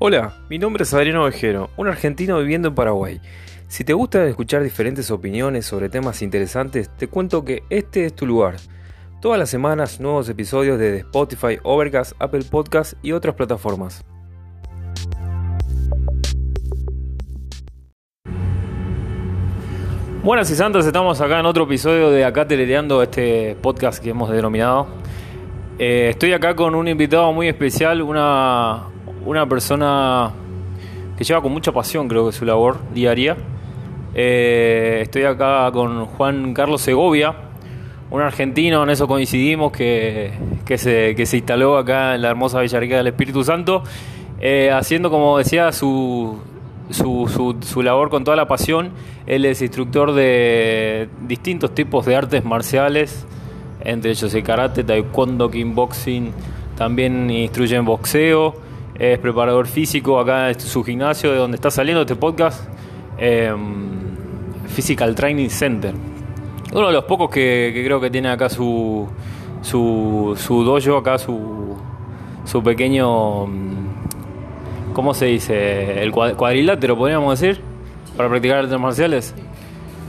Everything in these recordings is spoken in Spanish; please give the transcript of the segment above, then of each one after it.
Hola, mi nombre es Adriano Ovejero, un argentino viviendo en Paraguay. Si te gusta escuchar diferentes opiniones sobre temas interesantes, te cuento que este es tu lugar. Todas las semanas nuevos episodios de Spotify, Overcast, Apple Podcasts y otras plataformas. Buenas y santas, estamos acá en otro episodio de Acá Telereando, este podcast que hemos denominado. Eh, estoy acá con un invitado muy especial, una, una persona que lleva con mucha pasión, creo que su labor diaria. Eh, estoy acá con Juan Carlos Segovia, un argentino, en eso coincidimos, que, que, se, que se instaló acá en la hermosa Villarrica del Espíritu Santo, eh, haciendo, como decía, su, su, su, su, labor con toda la pasión. Él es instructor de distintos tipos de artes marciales, entre ellos el karate, taekwondo, kickboxing, también instruye en boxeo, es preparador físico acá en su gimnasio de donde está saliendo este podcast, eh, Physical Training Center. Uno de los pocos que, creo que tiene acá su, su, su dojo, acá su, su pequeño ¿cómo se dice? El cuadrilátero, podríamos decir, para practicar artes marciales.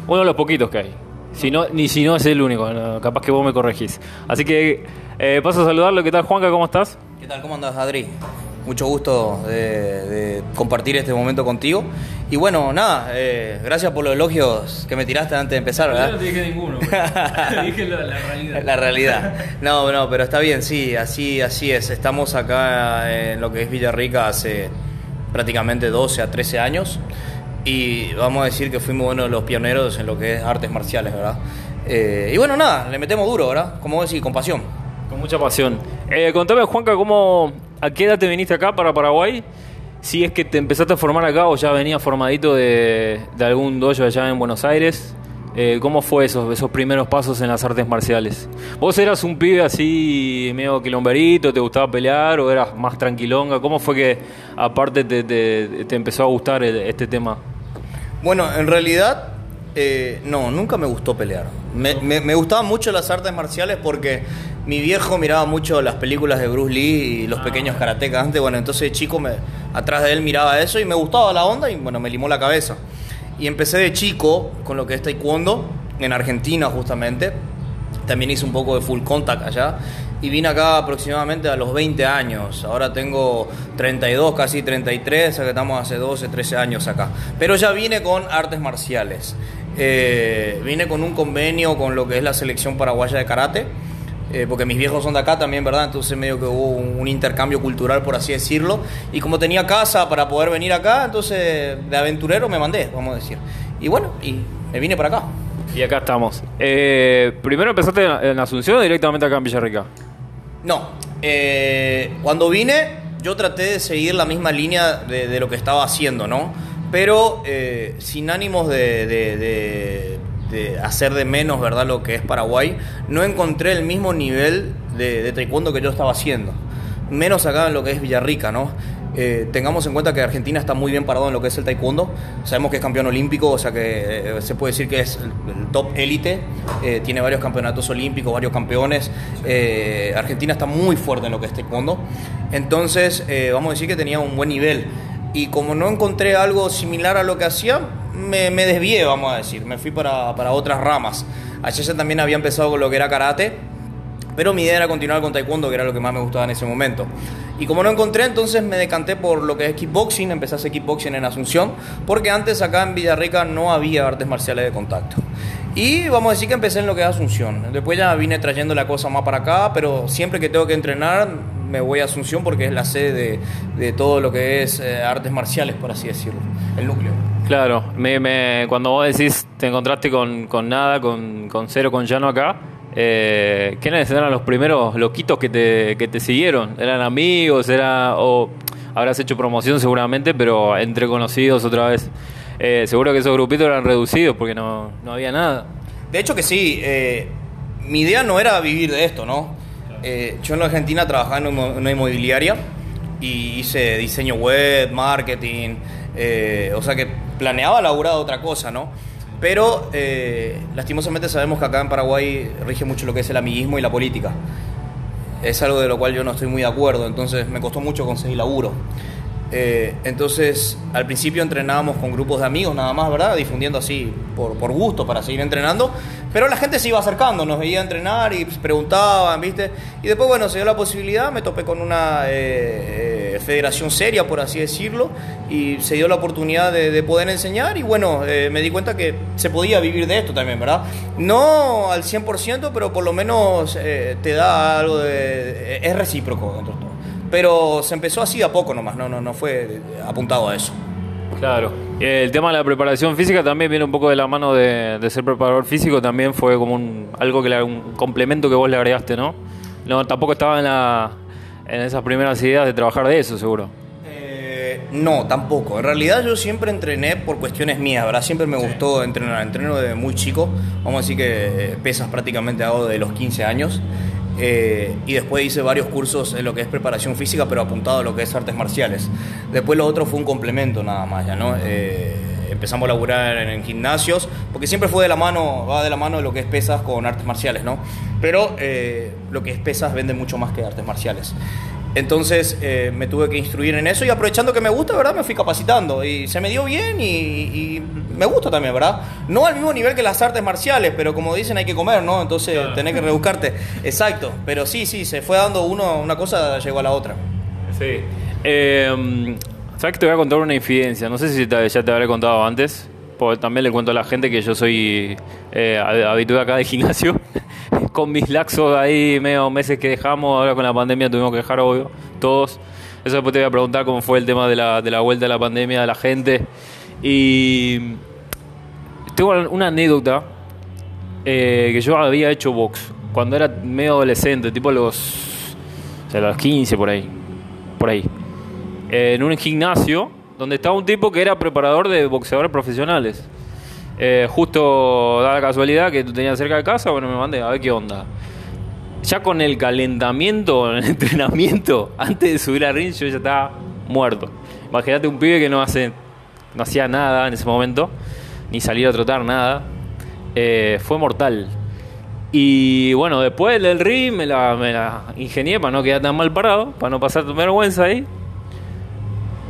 Uno de los poquitos que hay. Si no, ni si no es el único, capaz que vos me corregís. Así que eh, paso a saludarlo. ¿Qué tal, Juanca? ¿Cómo estás? ¿Qué tal? ¿Cómo andás, Adri? Mucho gusto de, de compartir este momento contigo. Y bueno, nada, eh, gracias por los elogios que me tiraste antes de empezar, ¿verdad? Yo no te dije ninguno, te dije la, la, realidad. La realidad. No, no, pero está bien, sí, así, así es. Estamos acá en lo que es Villarrica hace prácticamente 12 a 13 años y vamos a decir que fuimos uno de los pioneros en lo que es artes marciales, ¿verdad? Eh, y bueno, nada, le metemos duro, ¿verdad? Como decir, con pasión. Con mucha pasión. Eh, contame, Juanca, ¿cómo, ¿a qué edad te viniste acá para Paraguay? Si es que te empezaste a formar acá o ya venías formadito de, de algún dojo allá en Buenos Aires. Eh, ¿Cómo fue esos, esos primeros pasos en las artes marciales? ¿Vos eras un pibe así medio quilomberito, te gustaba pelear o eras más tranquilonga? ¿Cómo fue que aparte te, te, te empezó a gustar el, este tema? Bueno, en realidad eh, no, nunca me gustó pelear. Me, me, me, gustaban mucho las artes marciales porque mi viejo miraba mucho las películas de Bruce Lee y los pequeños karatecas antes. Bueno, entonces chico me, atrás de él miraba eso y me gustaba la onda y bueno, me limó la cabeza. Y empecé de chico con lo que es taekwondo, en Argentina justamente. También hice un poco de full contact allá. Y vine acá aproximadamente a los 20 años. Ahora tengo 32, casi 33, o sea que estamos hace 12, 13 años acá. Pero ya vine con artes marciales. Eh, vine con un convenio con lo que es la selección paraguaya de karate. Eh, porque mis viejos son de acá también, ¿verdad? Entonces medio que hubo un, un, intercambio cultural, por así decirlo. Y como tenía casa para poder venir acá, entonces de aventurero me mandé, vamos a decir. Y bueno, y me vine para acá. Y acá estamos. Eh, ¿Primero empezaste en Asunción o directamente acá en Villarrica? No, eh, cuando vine yo traté de seguir la misma línea de, de lo que estaba haciendo, ¿no? Pero sin ánimos de, de, de de hacer de menos, ¿verdad? Lo que es Paraguay, no encontré el mismo nivel de, taekwondo que yo estaba haciendo. Menos acá en lo que es Villarrica, ¿no? Eh, tengamos en cuenta que Argentina está muy bien parado en lo que es el taekwondo. Sabemos que es campeón olímpico, o sea que eh, se puede decir que es el, top élite. Eh, tiene varios campeonatos olímpicos, varios campeones. Argentina está muy fuerte en lo que es taekwondo. Entonces, vamos a decir que tenía un buen nivel. Y como no encontré algo similar a lo que hacía, me, desvié, vamos a decir, me fui para, para otras ramas. Allá también había empezado con lo que era karate, pero mi idea era continuar con taekwondo, que era lo que más me gustaba en ese momento. Y como no encontré, entonces me decanté por lo que es kickboxing, empecé a hacer kickboxing en Asunción, porque antes acá en Villarrica no había artes marciales de contacto. Y vamos a decir que empecé en lo que es Asunción. Después ya vine trayendo la cosa más para acá, pero siempre que tengo que entrenar me voy a Asunción porque es la sede de, de todo lo que es eh, artes marciales, por así decirlo, el núcleo. Claro, me, me, cuando vos decís te encontraste con, con nada, con, con, cero, con llano acá, eh, ¿quiénes eran los primeros loquitos que te, que te siguieron? ¿Eran amigos? Era, o habrás hecho promoción seguramente, pero entre conocidos otra vez. Eh, seguro que esos grupitos eran reducidos porque no, no había nada. De hecho que sí, eh, mi idea no era vivir de esto, ¿no? Eh, yo en la Argentina trabajaba en una inmobiliaria y hice diseño web, marketing, eh, o sea que planeaba laburar otra cosa, ¿no? Pero eh, lastimosamente sabemos que acá en Paraguay rige mucho lo que es el amiguismo y la política. Es algo de lo cual yo no estoy muy de acuerdo, entonces me costó mucho conseguir laburo. Eh, entonces, al principio entrenábamos con grupos de amigos nada más, ¿verdad? Difundiendo así por, por, gusto, para seguir entrenando. Pero la gente se iba acercando, nos veía entrenar y preguntaban, ¿viste? Y después, bueno, se dio la posibilidad, me topé con una eh, federación seria, por así decirlo, y se dio la oportunidad de, de poder enseñar y bueno, eh, me di cuenta que se podía vivir de esto también, ¿verdad? No al 100%, pero por lo menos eh, te da algo de... es recíproco dentro. Pero se empezó así a poco nomás, no, no, no fue apuntado a eso. Claro. El tema de la preparación física también viene un poco de la mano de, ser preparador físico, también fue como algo que un complemento que vos le agregaste, ¿no? No, tampoco estaba en, la, en esas primeras ideas de trabajar de eso, seguro. Eh, no, tampoco. En realidad yo siempre entrené por cuestiones mías, ¿verdad? Siempre me gustó entrenar. Entreno desde muy chico. Vamos a decir que pesas prácticamente hago de los 15 años. Eh, y después hice varios cursos en lo que es preparación física, pero apuntado a lo que es artes marciales. Después lo otro fue un complemento nada más, ya, ¿no? Eh, empezamos a laburar en, en, gimnasios, porque siempre fue de la mano, va de la mano de lo que es pesas con artes marciales, ¿no? Pero eh, lo que es pesas vende mucho más que artes marciales. Entonces eh, me tuve que instruir en eso y aprovechando que me gusta, ¿verdad? Me fui capacitando y se me dio bien y, y, me gusta también, ¿verdad? No al mismo nivel que las artes marciales, pero como dicen hay que comer, ¿no? Entonces claro. tenés que rebuscarte. Exacto, pero sí, sí, se fue dando uno, una cosa, llegó a la otra. Sí. Eh, ¿Sabes que te voy a contar una infidencia? No sé si te, ya te habré contado antes, porque también le cuento a la gente que yo soy eh, habitué acá de gimnasio. con mis laxos ahí, medio meses que dejamos, ahora con la pandemia tuvimos que dejar, obvio, todos. Eso después te voy a preguntar cómo fue el tema de la, de la vuelta de la pandemia de la gente. Y tengo una anécdota eh, que yo había hecho box cuando era medio adolescente, tipo los, o sea, los 15 por ahí, por ahí, en un gimnasio donde estaba un tipo que era preparador de boxeadores profesionales. Eh, justo da la casualidad que tú tenías cerca de casa, bueno, me mandé a ver qué onda. Ya con el calentamiento, el entrenamiento, antes de subir al ring, yo ya estaba muerto. Imagínate un pibe que no hace, no hacía nada en ese momento, ni salir a trotar, nada. Eh, fue mortal. Y bueno, después del ring me la, me la ingenié para no quedar tan mal parado, para no pasar vergüenza ahí.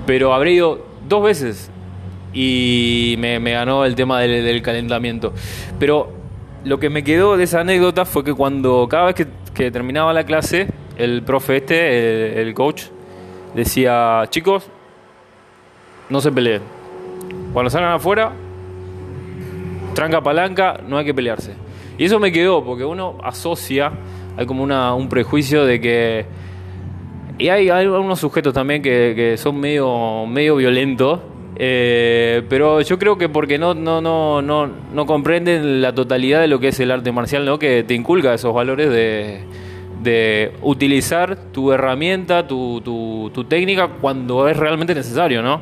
Pero habré ido dos veces y me, ganó el tema del, calentamiento. Pero lo que me quedó de esa anécdota fue que cuando cada vez que, terminaba la clase, el profe este, el, coach, decía, chicos, no se peleen. Cuando salgan afuera, tranca palanca, no hay que pelearse. Y eso me quedó, porque uno asocia, hay como un prejuicio de que... Y hay, hay algunos sujetos también que, que son medio, medio violentos, eh, pero yo creo que porque no, no, no, no, no comprenden la totalidad de lo que es el arte marcial, ¿no? que te inculca esos valores de, de utilizar tu herramienta, tu, tu, tu, técnica cuando es realmente necesario, ¿no?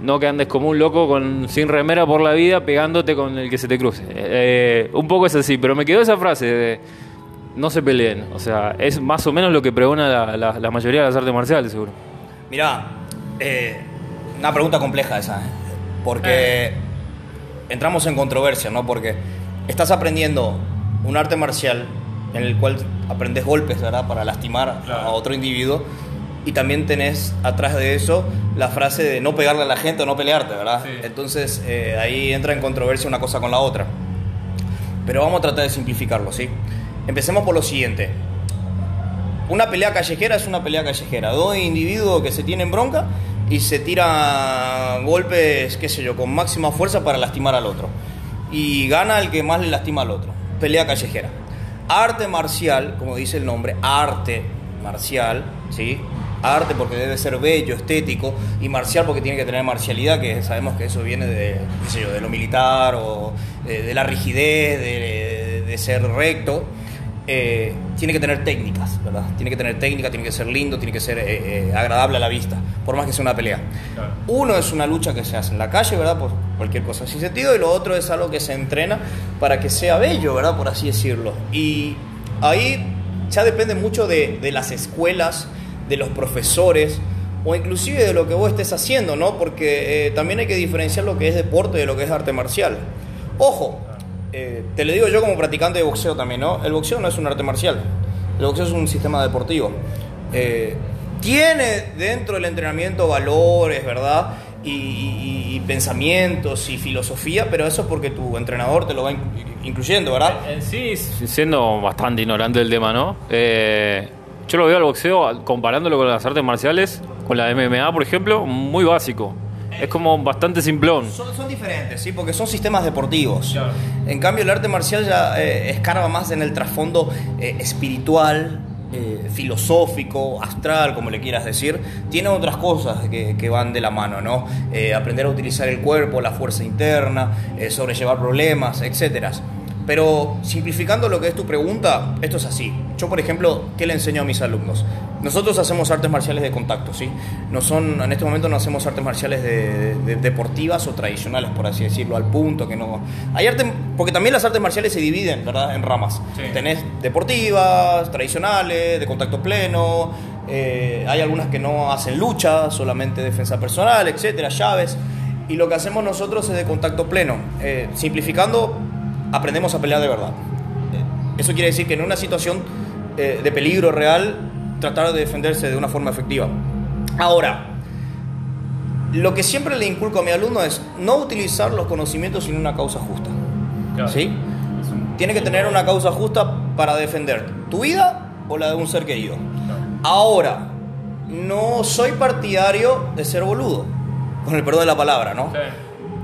No que andes como un loco con, sin remera por la vida pegándote con el que se te cruce. Eh, un poco es así, pero me quedó esa frase de no se peleen. O sea, es más o menos lo que pregona la, la, la mayoría de las artes marciales, seguro. Mirá, eh una pregunta compleja esa, porque eh. entramos en controversia, ¿no? Porque estás aprendiendo un arte marcial en el cual aprendes golpes, ¿verdad? Para lastimar claro. a otro individuo. Y también tenés atrás de eso la frase de no pegarle a la gente o no pelearte, ¿verdad? Sí. Entonces eh, ahí entra en controversia una cosa con la otra. Pero vamos a tratar de simplificarlo, ¿sí? Empecemos por lo siguiente. Una pelea callejera es una pelea callejera. Dos individuos que se tienen bronca y se tira golpes, qué sé yo, con máxima fuerza para lastimar al otro. Y gana el que más le lastima al otro. Pelea callejera. Arte marcial, como dice el nombre, arte marcial, ¿sí? Arte porque debe ser bello, estético, y marcial porque tiene que tener marcialidad, que sabemos que eso viene de, qué sé yo, de lo militar o de, la rigidez, de, de ser recto. Eh, tiene que tener técnicas, ¿verdad? Tiene que tener técnica, tiene que ser lindo, tiene que ser eh, eh, agradable a la vista, por más que sea una pelea. Claro. Uno es una lucha que se hace en la calle, ¿verdad? Por cualquier cosa sin sentido, y lo otro es algo que se entrena para que sea bello, ¿verdad? Por así decirlo. Y ahí ya depende mucho de, de las escuelas, de los profesores, o inclusive de lo que vos estés haciendo, ¿no? Porque eh, también hay que diferenciar lo que es deporte de lo que es arte marcial. Ojo, eh, te lo digo yo como practicante de boxeo también, ¿no? El boxeo no es un arte marcial, el boxeo es un sistema deportivo. Eh, tiene dentro del entrenamiento valores, ¿verdad? Y, y- y pensamientos y filosofía, pero eso es porque tu entrenador te lo va in- incluyendo, ¿verdad? En sí, siendo bastante ignorante del tema, ¿no? Eh, yo lo veo al boxeo, comparándolo con las artes marciales, con la MMA, por ejemplo, muy básico. Es como bastante simplón. Son, son diferentes, ¿sí? Porque son sistemas deportivos. Claro. En cambio, el arte marcial ya eh, escarba más en el trasfondo eh, espiritual, eh, filosófico, astral, como le quieras decir. Tiene otras cosas que, que van de la mano, ¿no? Eh, aprender a utilizar el cuerpo, la fuerza interna, eh, sobrellevar problemas, etcétera. Pero simplificando lo que es tu pregunta, esto es así. Yo, por ejemplo, ¿qué le enseño a mis alumnos? Nosotros hacemos artes marciales de contacto, ¿sí? No son, en este momento no hacemos artes marciales de, de- deportivas o tradicionales, por así decirlo, al punto que no... Hay arte, porque también las artes marciales se dividen, ¿verdad? En ramas. Sí. Tenés deportivas, tradicionales, de contacto pleno, eh, hay algunas que no hacen lucha, solamente defensa personal, etcétera, llaves. Y lo que hacemos nosotros es de contacto pleno. Eh, simplificando, aprendemos a pelear de verdad. Eso quiere decir que en una situación eh, de peligro real, tratar de defenderse de una forma efectiva. Ahora, lo que siempre le inculco a mi alumno es no utilizar los conocimientos sin una causa justa. ¿Sí? Tiene que tener una causa justa para defender tu vida o la de un ser querido. Ahora, no soy partidario de ser boludo, con el perdón de la palabra, ¿no?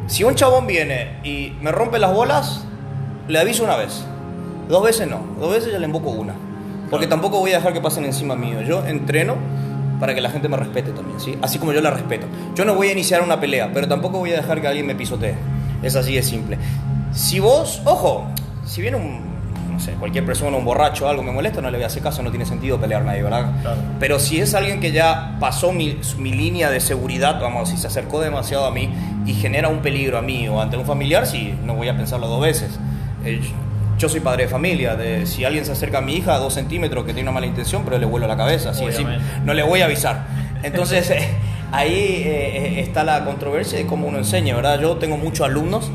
Si un chabón viene y me rompe las bolas, le aviso una vez. Dos veces no. Dos veces ya le invoco una. Porque tampoco voy a dejar que pasen encima mío. Yo entreno para que la gente me respete también, ¿sí? Así como yo la respeto. Yo no voy a iniciar una pelea, pero tampoco voy a dejar que alguien me pisotee. Es así de simple. Si vos, ojo, si viene un, no sé, cualquier persona, un borracho o algo me molesta, no le voy a hacer caso, no tiene sentido pelear nadie, ¿verdad? Claro. Pero si es alguien que ya pasó mi, mi línea de seguridad, vamos, si se acercó demasiado a mí y genera un peligro a mí o ante un familiar, sí, no voy a pensarlo dos veces. Eh, yo soy padre de familia, de, si alguien se acerca a mi hija a dos centímetros que tiene una mala intención, pero le vuelo la cabeza, así. Obviamente. no le voy a avisar. Entonces, eh, ahí eh, está la controversia de cómo uno enseña, ¿verdad? Yo tengo muchos alumnos,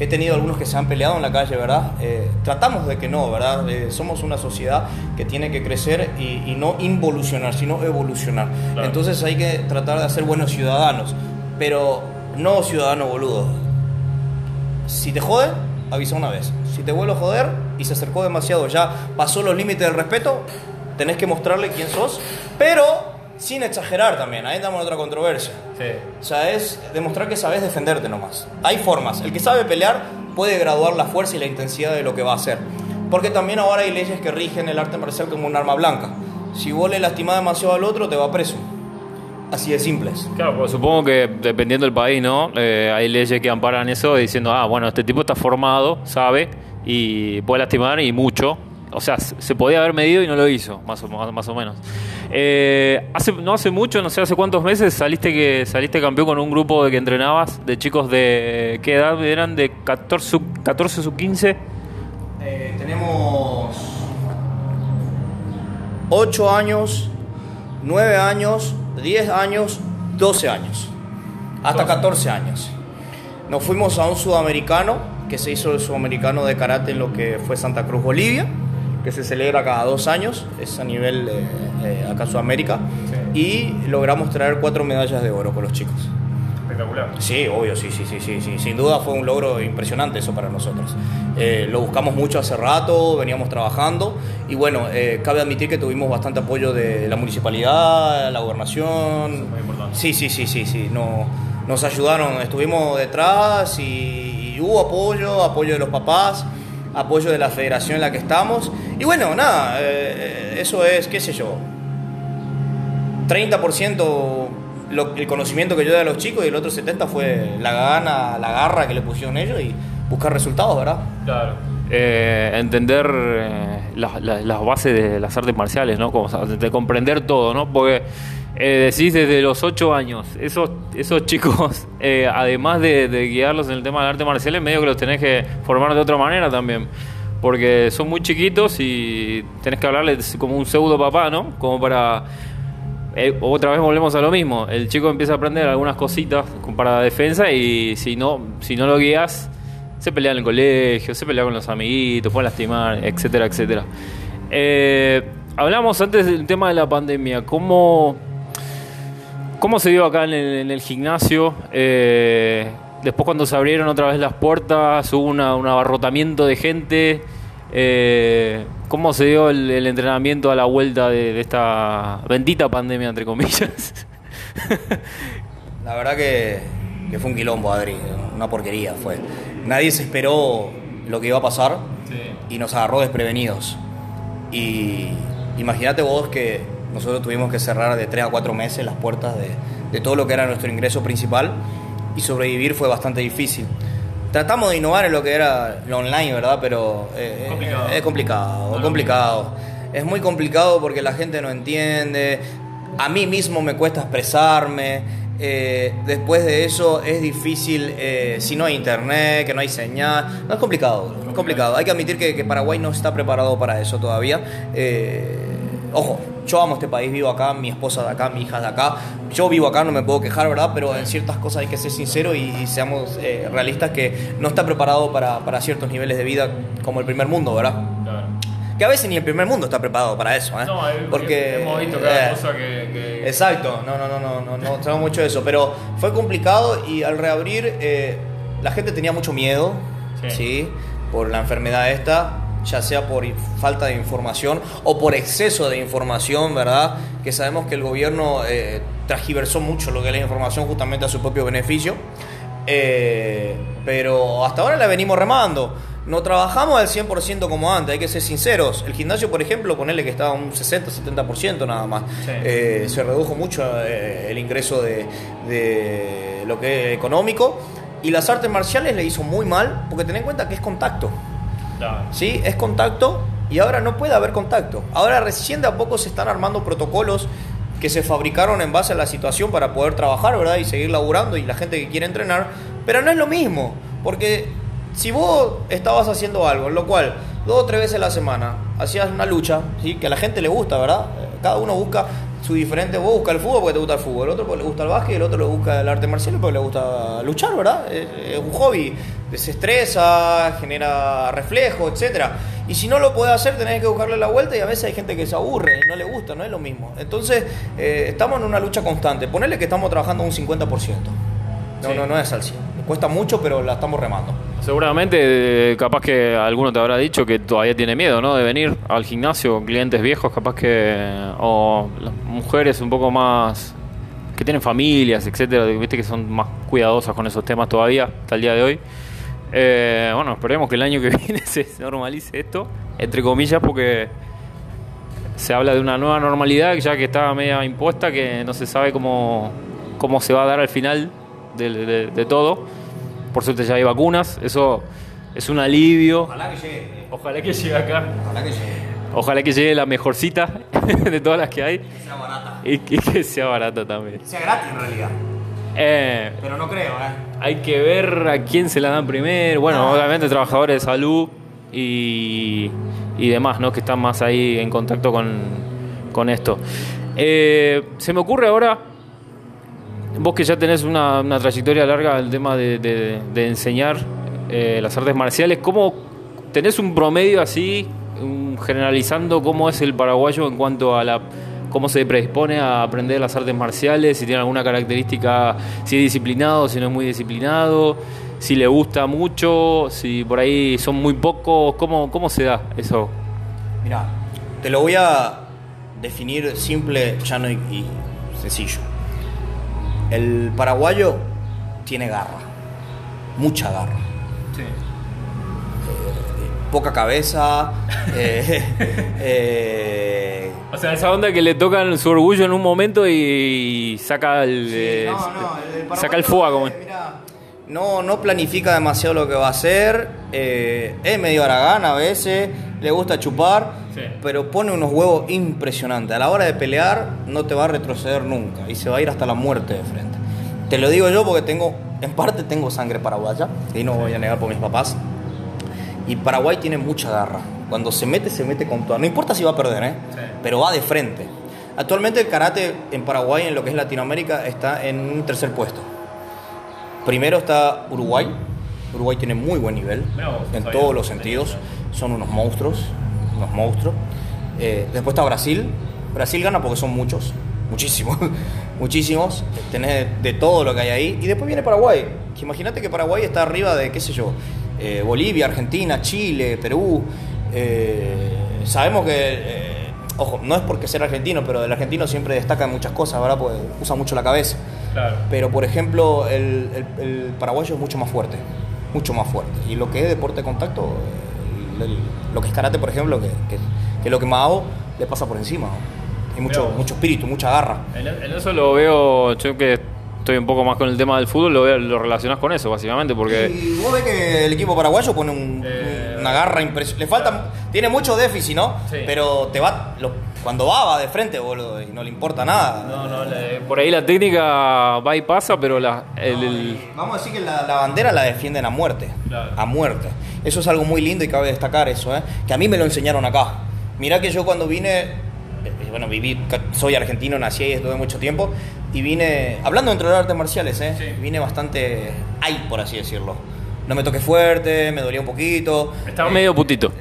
he tenido algunos que se han peleado en la calle, ¿verdad? Eh, tratamos de que no, ¿verdad? Eh, somos una sociedad que tiene que crecer y, y no involucionar, sino evolucionar. Claro. Entonces hay que tratar de ser buenos ciudadanos, pero no ciudadanos boludos. Si te joden, avisa una vez. Si te vuelve a joder y se acercó demasiado, ya pasó los límites del respeto, tenés que mostrarle quién sos, pero sin exagerar también. Ahí estamos en otra controversia. Sí. O sea, es demostrar que sabes defenderte nomás. Hay formas. El que sabe pelear puede graduar la fuerza y la intensidad de lo que va a hacer. Porque también ahora hay leyes que rigen el arte marcial como un arma blanca. Si vos le lastimás demasiado al otro, te va preso. Así de simples. Claro, pues supongo que dependiendo del país, ¿no? Eh, hay leyes que amparan eso diciendo, ah, bueno, este tipo está formado, sabe y puede lastimar y mucho. O sea, se podía haber medido y no lo hizo, más o, más, más o menos. Eh, hace, no hace mucho, no sé hace cuántos meses, saliste que saliste campeón con un grupo de que entrenabas, de chicos de... ¿Qué edad eran? ¿De 14, sub- 14 sub 15? Eh, tenemos 8 años, 9 años, 10 años, 12 años. Hasta 14 años. Nos fuimos a un sudamericano, que se hizo el sudamericano de karate en lo que fue Santa Cruz, Bolivia, que se celebra cada dos años, es a nivel eh, eh, acá Sudamérica, y logramos traer cuatro medallas de oro con los chicos. Espectacular. Sí, obvio, sí, sí, sí, sí, sí. Sin duda fue un logro impresionante eso para nosotros. Eh, lo buscamos mucho hace rato, veníamos trabajando y bueno, eh, cabe admitir que tuvimos bastante apoyo de la municipalidad, la gobernación. muy importante. Sí, sí, sí, sí, sí. No, nos ayudaron, estuvimos detrás y, y hubo apoyo, apoyo de los papás, apoyo de la federación en la que estamos. Y bueno, nada, eh, eso es, qué sé yo, 30% lo- el conocimiento que yo doy a los chicos y el otro 70% fue la gana, la garra que le pusieron ellos y buscar resultados, ¿verdad? Claro. Eh, entender eh, las, las- las bases de las artes marciales, ¿no? Como, de comprender todo, ¿no? Porque eh, decís desde los 8 años, esos, esos chicos, eh, además de, de guiarlos en el tema de artes marciales, medio que los tenés que formar de otra manera también. Porque son muy chiquitos y tenés que hablarles como un pseudo papá, ¿no? Como para eh, otra vez volvemos a lo mismo. El chico empieza a aprender algunas cositas para defensa y si no, si no lo guías, se pelea en el colegio, se pelea con los amiguitos, puede lastimar, etcétera, etcétera. Eh, hablamos antes del tema de la pandemia. ¿Cómo, ¿Cómo se dio acá en el, gimnasio? Eh, después cuando se abrieron otra vez las puertas, hubo un abarrotamiento de gente. Eh, ¿Cómo se dio el, el entrenamiento a la vuelta de, de esta bendita pandemia, entre comillas? La verdad que, que fue un quilombo, Adri. Una porquería fue. Nadie se esperó lo que iba a pasar y nos agarró desprevenidos. Y imagínate vos que nosotros tuvimos que cerrar de 3 a 4 meses las puertas de, de todo lo que era nuestro ingreso principal y sobrevivir fue bastante difícil. Tratamos de innovar en lo que era lo online, ¿verdad? Pero eh, Complicado. es complicado, complicado. Es muy complicado porque la gente no entiende. A mí mismo me cuesta expresarme. eh, después de eso es difícil eh, si no hay internet, que no hay señal. No es complicado, es complicado. Hay que admitir que, que Paraguay no está preparado para eso todavía. Eh, ojo, yo amo este país, vivo acá, mi esposa de acá, mi hija de acá. Yo vivo acá, no me puedo quejar, ¿verdad? Pero en ciertas cosas hay que ser sincero y, y seamos eh, realistas que no está preparado para, para ciertos niveles de vida como el primer mundo, ¿verdad? Que a veces ni el primer mundo está preparado para eso, ¿eh? Porque eh, Exacto, no, no, no, no, no, no sabemos mucho de eso, pero fue complicado y al reabrir eh, la gente tenía mucho miedo, Sí. sí. por la enfermedad esta, ya sea por falta de información o por exceso de información, ¿verdad? Que sabemos que el gobierno eh, transgiversó mucho lo que es la información justamente a su propio beneficio, Eh, pero hasta ahora la venimos remando. No trabajamos al 100% como antes, hay que ser sinceros. El gimnasio, por ejemplo, ponerle que estaba un 60-70% nada más. Sí. Eh, se redujo mucho eh, el ingreso de, de lo que es económico. Y las artes marciales le hizo muy mal, porque ten en cuenta que es contacto. ¿Sí? Es contacto y ahora no puede haber contacto. Ahora recién de a poco se están armando protocolos que se fabricaron en base a la situación para poder trabajar, ¿verdad? Y seguir laburando y la gente que quiere entrenar, pero no es lo mismo, porque si vos estabas haciendo algo, en lo cual dos o tres veces a la semana hacías una lucha, ¿sí? Que a la gente le gusta, ¿verdad? Cada uno busca su diferente, vos buscas el fútbol porque te gusta el fútbol, el otro porque le gusta el básquet, el otro le busca el arte marcial porque le gusta luchar, ¿verdad? Es, es un hobby, desestresa, genera reflejo, etcétera. Y si no lo puede hacer, tenés que buscarle la vuelta y a veces hay gente que se aburre y no le gusta, no es lo mismo. Entonces, eh, estamos en una lucha constante. Ponerle que estamos trabajando un 50%. No, Sí. no, no es al 100. Cuesta mucho, pero la estamos remando. Seguramente, eh, capaz que alguno te habrá dicho que todavía tiene miedo, ¿no? De venir al gimnasio, clientes viejos, capaz que. o las mujeres un poco más. que tienen familias, etcétera, viste que son más cuidadosas con esos temas todavía, hasta el día de hoy. Eh, bueno, esperemos que el año que viene se normalice esto, entre comillas, porque se habla de una nueva normalidad ya que está media impuesta, que no se sabe cómo, cómo se va a dar al final de, de- de todo. Por suerte ya hay vacunas, eso es un alivio. Ojalá que llegue. Ojalá que llegue acá. Ojalá que llegue. Ojalá que llegue la mejorcita de todas las que hay Que sea barata. y, y que sea barata también. Que sea gratis en realidad. Eh, Pero no creo, ¿eh? hay que ver a quién se la dan primero. Bueno, Ah. obviamente trabajadores de salud y, y demás, ¿no? Que están más ahí en contacto con, con esto. Eh, se me ocurre ahora, vos que ya tenés una, una trayectoria larga el tema de, de- enseñar eh, las artes marciales, ¿cómo tenés un promedio así, generalizando cómo es el paraguayo en cuanto a la cómo se predispone a aprender las artes marciales, si tiene alguna característica, si es disciplinado, si no es muy disciplinado, si le gusta mucho, si por ahí son muy pocos, ¿cómo, cómo se da eso? Mira, te lo voy a definir simple, llano y, y sencillo. El paraguayo tiene garra, mucha garra, poca cabeza, eh, eh, O sea, esa onda que le tocan su orgullo en un momento y saca el, eh, no, no, el paraguayo, saca el fuego. como- eh, mirá, no, no planifica demasiado lo que va a hacer, eh, es medio aragán a veces, le gusta chupar, Sí. pero pone unos huevos impresionantes. A la hora de pelear no te va a retroceder nunca y se va a ir hasta la muerte de frente. Te lo digo yo porque tengo, en parte tengo sangre paraguaya, y no voy a negar por mis papás. Y Paraguay tiene mucha garra. Cuando se mete, se mete con todo. No importa si va a perder, ¿eh? Sí. pero va de frente. Actualmente el karate en Paraguay, en lo que es Latinoamérica, está en un tercer puesto. Primero está Uruguay. Uruguay tiene muy buen nivel en todos los sentidos. Son unos monstruos, unos monstruos. Eh, después está Brasil. Brasil gana porque son muchos, muchísimos, muchísimos. Tenés de todo lo que hay ahí. Y después viene Paraguay. Imagínate que Paraguay está arriba de, qué sé yo, eh, Bolivia, Argentina, Chile, Perú. Eh, sabemos que, ojo, no es porque ser argentino, pero del argentino siempre destacan muchas cosas, ¿verdad? Porque usa mucho la cabeza. Claro. Pero, por ejemplo, el, el- el paraguayo es mucho más fuerte, mucho más fuerte. Y lo que es deporte de contacto, el- lo que es karate, por ejemplo, que, que, que es lo que más hago, le pasa por encima. ¿no? Y mucho, mucho espíritu, mucha garra. En, en eso lo veo, yo que estoy un poco más con el tema del fútbol, lo, lo relacionás con eso, básicamente, porque... Y vos ves que el equipo paraguayo pone un- Eh, una garra impresionante. Le falta, tiene mucho déficit, ¿no? Sí. Pero te va, lo- cuando va, va de frente, boludo, y no le importa nada. No, no, la- por ahí la técnica va y pasa, pero la, el, el- Vamos a decir que la, la bandera la defienden a muerte. Claro. A muerte. Eso es algo muy lindo y cabe destacar eso, ¿eh? Que a mí me lo enseñaron acá. Mirá que yo cuando vine, bueno, viví, soy argentino, nací y estuve mucho tiempo, y vine, hablando dentro de las artes marciales, ¿eh? Sí. Vine bastante ahí, por así decirlo. No me toqué fuerte, me dolía un poquito. estaba medio putito.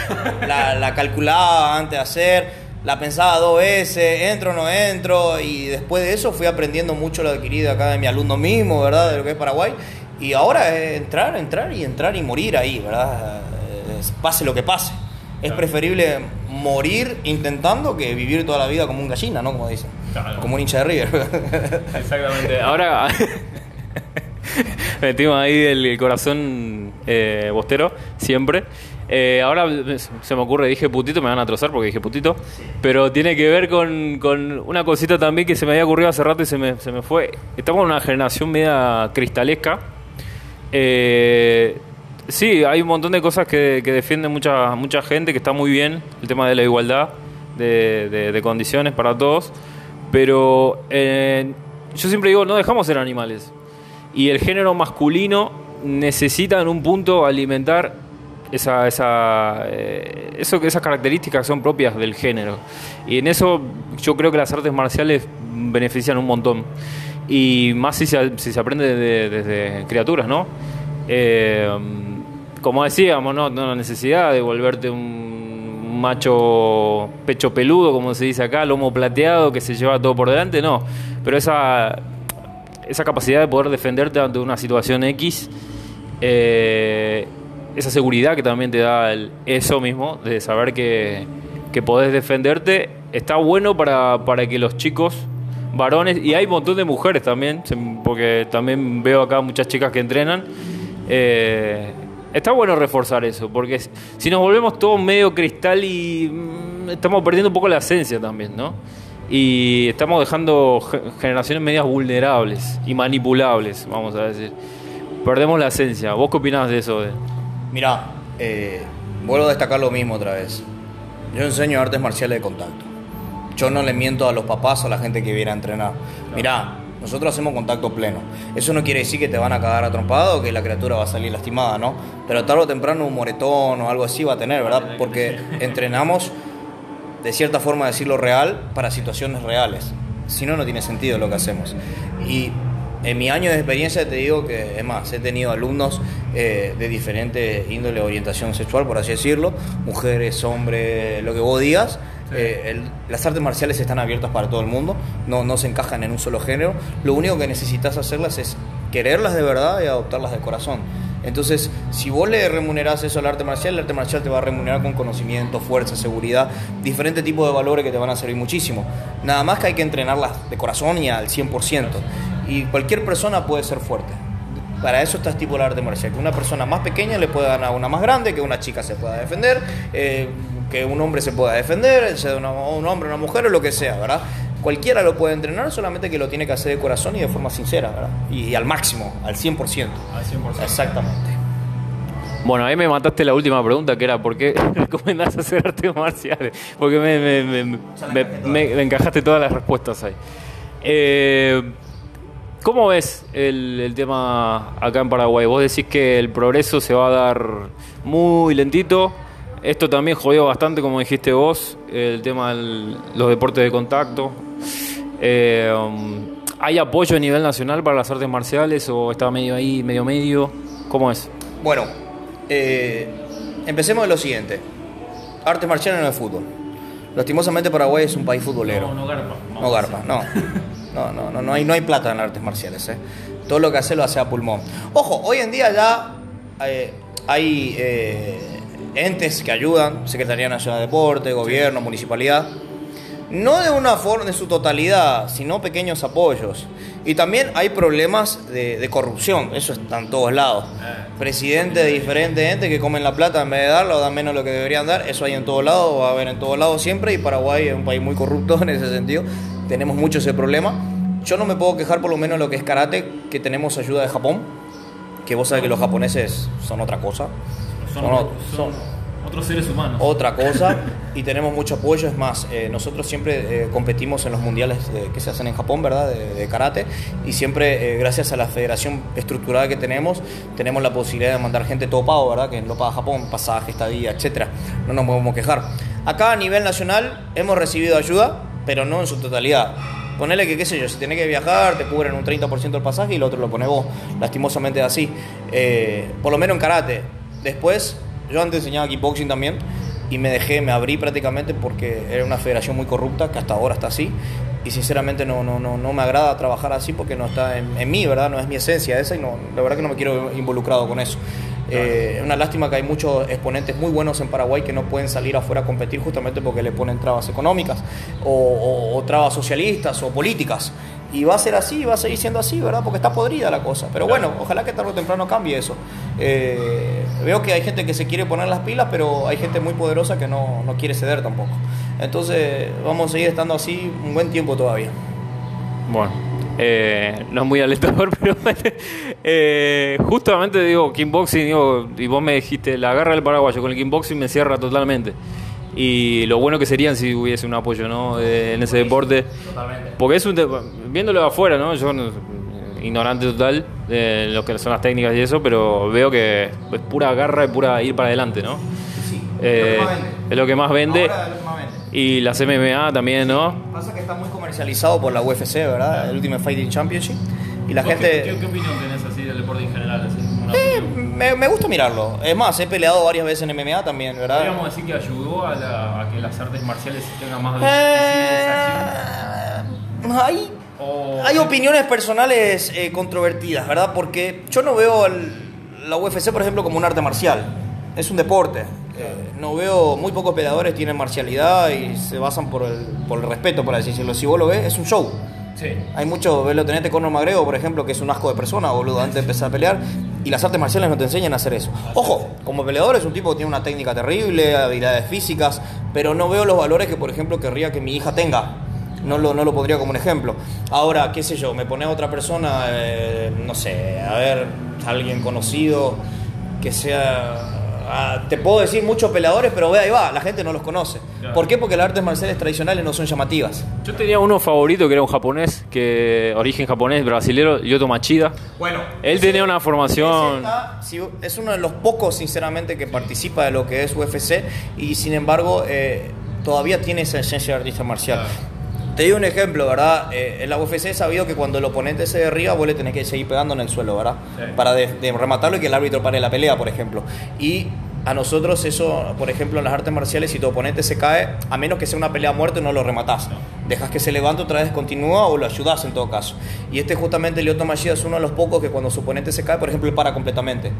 la, la calculaba antes de hacer, la pensaba dos veces, entro o no entro, y después de eso fui aprendiendo mucho lo adquirido acá de mi alumno mismo, ¿verdad? De lo que es Paraguay. Y ahora es entrar, entrar y entrar y morir ahí, ¿verdad? Pase lo que pase. Es preferible morir intentando que vivir toda la vida como un gallina, ¿no? Como dicen. Claro. Como un hincha de River. Exactamente. Ahora metimos ahí el corazón eh, bostero, siempre. Eh, ahora se me ocurre, dije putito, me van a trozar porque dije putito, pero tiene que ver con, con una cosita también que se me había ocurrido hace rato y se me, se me fue. Estamos en una generación media cristalesca. Eh, sí, hay un montón de cosas que, que defiende mucha, mucha gente, que está muy bien, el tema de la igualdad de, condiciones para todos, pero eh, yo siempre digo, no dejamos ser animales. Y el género masculino necesita en un punto alimentar esa, esa, eh, eso, esas características son propias del género. Y en eso yo creo que las artes marciales benefician un montón. Y más si se, si se aprende de- desde criaturas, ¿no? Eh, como decíamos, ¿no? no la necesidad de volverte un macho pecho peludo, como se dice acá, lomo plateado que se lleva todo por delante, no. Pero esa, esa capacidad de poder defenderte ante una situación X, eh, esa seguridad que también te da eso mismo, de saber que, que podés defenderte, está bueno para, para que los chicos varones, y hay un montón de mujeres también, porque también veo acá muchas chicas que entrenan, eh, está bueno reforzar eso, porque si- nos volvemos todos medio cristal y mm, estamos perdiendo un poco la esencia también, ¿no? Y estamos dejando ge- generaciones medias vulnerables y manipulables, vamos a decir. Perdemos la esencia. ¿Vos qué opinás de eso? Mirá, eh, vuelvo a destacar lo mismo otra vez. Yo enseño artes marciales de contacto. Yo no le miento a los papás o a la gente que viene a entrenar. Mirá, nosotros hacemos contacto pleno. Eso no quiere decir que te van a cagar a trompada o que la criatura va a salir lastimada, ¿no? Pero tarde o temprano un moretón o algo así va a tener, ¿verdad? Porque entrenamos, de cierta forma decirlo real, para situaciones reales. Si no, no tiene sentido lo que hacemos. Y en mi año de experiencia te digo que, es más, he tenido alumnos eh, de diferente índole orientación sexual, por así decirlo, mujeres, hombres, lo que vos digas. Eh, el- las artes marciales están abiertas para todo el mundo, no, no se encajan en un solo género. Lo único que necesitas hacerlas es quererlas de verdad y adoptarlas de corazón. Entonces, si vos le remunerás eso al arte marcial, el arte marcial te va a remunerar con conocimiento, fuerza, seguridad, diferentes tipos de valores que te van a servir muchísimo. Nada más que hay que entrenarlas de corazón y al 100%. Y cualquier persona puede ser fuerte. Para eso está estipulado el arte marcial. Que una persona más pequeña le pueda ganar a una más grande, que una chica se pueda defender, eh, que un hombre se pueda defender, sea una- un hombre, una mujer o lo que sea, ¿verdad? Cualquiera lo puede entrenar, solamente que lo tiene que hacer de corazón y de forma sincera, ¿verdad? Y, y al máximo, al 100%. Al 100%. Exactamente. Bueno, ahí me mataste la última pregunta, que era ¿por qué recomendás hacer artes marciales? Porque me, me- me- me- me- me encajaste todas las respuestas ahí. Eh, ¿Cómo ves el, el tema acá en Paraguay? Vos decís que el progreso se va a dar muy lentito. Esto también jodió bastante, como dijiste vos, el tema de los deportes de contacto. Eh, um, ¿Hay apoyo a nivel nacional para las artes marciales o está medio ahí, medio medio? ¿Cómo es? Bueno, eh, empecemos de lo siguiente. Artes marciales no es fútbol. Lastimosamente Paraguay es un país futbolero. No, no garpa. No garpa, no. No, no, no, no hay, no hay plata en las artes marciales. ¿eh? Todo lo que hace lo hace a pulmón. Ojo, hoy en día ya eh, hay eh, entes que ayudan, Secretaría Nacional de Deporte, gobierno, municipalidad. No de una forma, de su totalidad, sino pequeños apoyos. Y también hay problemas de, de corrupción, eso está en todos lados. Presidentes de diferentes entes que comen la plata en vez de darla o dan menos lo que deberían dar, eso hay en todos lados, va a haber en todos lados siempre. Y Paraguay es un país muy corrupto en ese sentido, tenemos mucho ese problema. Yo no me puedo quejar por lo menos lo que es karate, que tenemos ayuda de Japón, que vos sabés que los japoneses son otra cosa. Son, Son- son otros seres humanos. otra cosa y tenemos mucho apoyo. Es más, eh, nosotros siempre eh, competimos en los mundiales de- que se hacen en Japón, ¿verdad? De, de karate y siempre, eh, gracias a la federación estructurada que tenemos, tenemos la posibilidad de mandar gente todo pago, ¿verdad? Que lo paga Japón, pasaje, estadía, etcétera. No nos podemos quejar. Acá a nivel nacional hemos recibido ayuda, pero no en su totalidad. Ponele que, qué sé yo, si tenés que viajar, te cubren un 30% del pasaje y el otro lo pones vos. Lastimosamente es así. Eh, por lo menos en karate. Después, yo antes enseñaba kickboxing también y me dejé, me abrí prácticamente porque era una federación muy corrupta, que hasta ahora está así. Y sinceramente no, no, no, no me agrada trabajar así porque no está en, en mí, ¿verdad? No es mi esencia esa y no, la verdad que no me quiero involucrado con eso. Eh, Es una lástima que hay muchos exponentes muy buenos en Paraguay que no pueden salir afuera a competir justamente porque le ponen trabas económicas o, o- o trabas socialistas o políticas. Y va a ser así, va a seguir siendo así, ¿verdad? Porque está podrida la cosa. Pero bueno, ojalá que tarde o temprano cambie eso. Eh, veo que hay gente que se quiere poner las pilas, pero hay gente muy poderosa que no, no quiere ceder tampoco. Entonces vamos a seguir estando así un buen tiempo todavía. Bueno, eh, no es muy alentador, pero eh, justamente digo, kickboxing, digo, y vos me dijiste, la garra del paraguayo con el kickboxing me cierra totalmente. Y lo bueno que serían si hubiese un apoyo ¿no? Eh, en ese deporte. Totalmente. Porque es un. de- viéndolo de afuera, ¿no? Yo, no- ignorante total de lo que son las técnicas y eso, pero veo que es pura garra y pura ir para adelante, ¿no? Sí, Eh, es lo que más vende. Ahora lo que más vende. Y las MMA también, ¿no? Pasa que está muy comercializado por la UFC, ¿verdad? El Ultimate Fighting Championship. Y la gente... opinión tenés así del deporte en general? Eh, me, me gusta mirarlo. Es más, he peleado varias veces en MMA también, ¿verdad? Podríamos decir que ayudó a, la- a que las artes marciales tengan más Eh, hay, O- hay opiniones personales eh, controvertidas, ¿verdad? Porque yo no veo la UFC, por ejemplo, como un arte marcial. Es un deporte. Eh, no veo, muy pocos peleadores tienen marcialidad y se basan por el, por el respeto, por así decirlo. Si vos lo ves, es un show. Sí. Hay mucho, ves lo tenete Conor McGregor, por ejemplo, que es un asco de persona, boludo, antes de empezar a pelear. Y las artes marciales no te enseñan a hacer eso. Ojo, como peleador es un tipo que tiene una técnica terrible, habilidades físicas, pero no veo los valores que, por ejemplo, querría que mi hija tenga. No lo, no lo pondría como un ejemplo. Ahora, qué sé yo, me pone a otra persona, eh, no sé, a ver, alguien conocido, que sea... ah, te puedo decir muchos peleadores, pero ve ahí va, la gente no los conoce. Claro. ¿Por qué? Porque las artes marciales tradicionales no son llamativas. Yo tenía uno favorito que era un japonés, que origen japonés, brasilero, Yoto Machida. Bueno, Él tenía una formación. Ese está- sí, es uno de los pocos, sinceramente, que participa de lo que es UFC y, sin embargo, eh, todavía tiene esa esencia de artista marcial. Te doy un ejemplo, ¿verdad? Eh, en la UFC he sabido que cuando el oponente se derriba, vos le tenés que seguir pegando en el suelo, ¿verdad? Sí. Para de, de rematarlo y que el árbitro pare la pelea, por ejemplo. Y a nosotros eso, por ejemplo, en las artes marciales, si tu oponente se cae, a menos que sea una pelea a muerte, no lo rematás. Dejas que se levante otra vez, continúa o lo ayudás en todo caso. Y este justamente, Lyoto Machida, es uno de los pocos que cuando su oponente se cae, por ejemplo, él para completamente.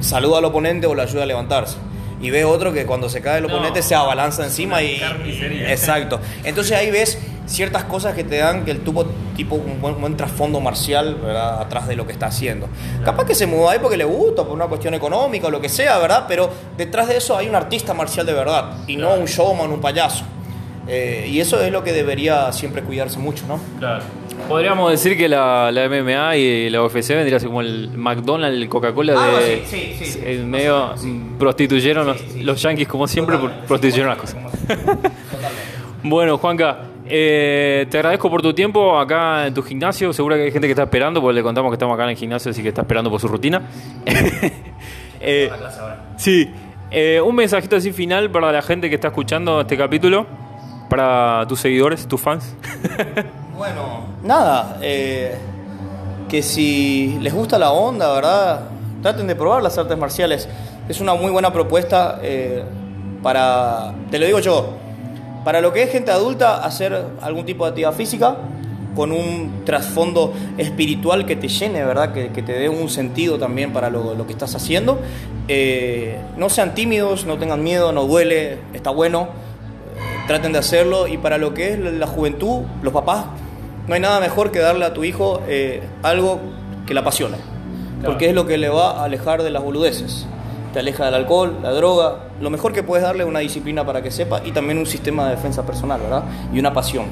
Saluda al oponente o lo ayuda a levantarse. Y ve otro que cuando se cae el No. oponente se abalanza encima y... carnicería. Exacto. Entonces ahí ves ciertas cosas que te dan que el tuvo tipo un buen, buen trasfondo marcial, ¿verdad? Atrás de lo que está haciendo. Capaz que se mudó ahí porque le gusta, por una cuestión económica o lo que sea, ¿verdad? Pero detrás de eso hay un artista marcial de verdad y no un showman, un payaso. Eh, y eso es lo que debería siempre cuidarse mucho, ¿no? Claro. Podríamos decir que la, la MMA y la UFC vendría como el McDonald's, el Coca-Cola Algo de. sí, sí, sí. En medio prostituyeron los, los yankees, como siempre, por- prostituyeron las cosas. Bueno, Juanca, eh, te agradezco por tu tiempo acá en tu gimnasio. Seguro que hay gente que está esperando, porque le contamos que estamos acá en el gimnasio, así que está esperando por su rutina. Eh, sí, eh, un mensajito así final para la gente que está escuchando este capítulo, para tus seguidores, tus fans. Bueno, nada, eh, que si les gusta la onda, ¿verdad? Traten de probar las artes marciales. Es una muy buena propuesta eh, para, te lo digo yo, Para lo que es gente adulta, hacer algún tipo de actividad física con un trasfondo espiritual que te llene, ¿verdad? Que, que te dé un sentido también para lo, lo que estás haciendo. Eh, no sean tímidos, no tengan miedo, no duele, está bueno. Traten de hacerlo. Y para lo que es la juventud, los papás, no hay nada mejor que darle a tu hijo eh, algo que la apasione. Porque es lo que le va a alejar de las boludeces. Te aleja del alcohol, la droga. Lo mejor que puedes darle es una disciplina para que sepa y también un sistema de defensa personal, ¿verdad? Y una pasión.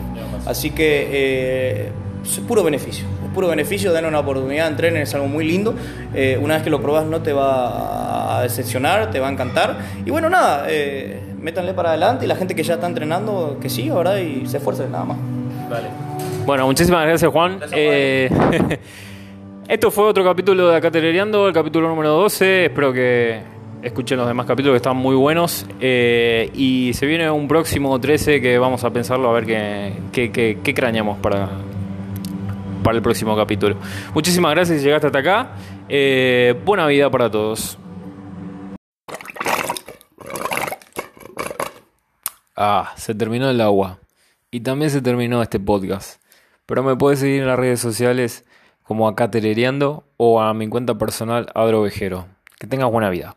Así que eh, es puro beneficio. Es puro beneficio, denle una oportunidad, entrenen, es algo muy lindo. Eh, una vez que lo probas no te va a decepcionar, te va a encantar. Y bueno, nada, eh, métanle para adelante y la gente que ya está entrenando, que siga, ¿verdad? Y se esfuerce nada más. Vale. Bueno, muchísimas gracias Juan. Gracias, Eh, esto fue otro capítulo de Acá Telereando, el capítulo número 12. Espero que escuchen los demás capítulos que están muy buenos. Eh, y se viene un próximo 13 que vamos a pensarlo a ver qué, qué, qué- qué craneamos para, para el próximo capítulo. Muchísimas gracias si llegaste hasta acá. Eh, buena vida para todos. Ah, se terminó el agua. Y también se terminó este podcast. Pero me puedes seguir en las redes sociales como acá telereando o a mi cuenta personal Adro Vejero. Que tengas buena vida.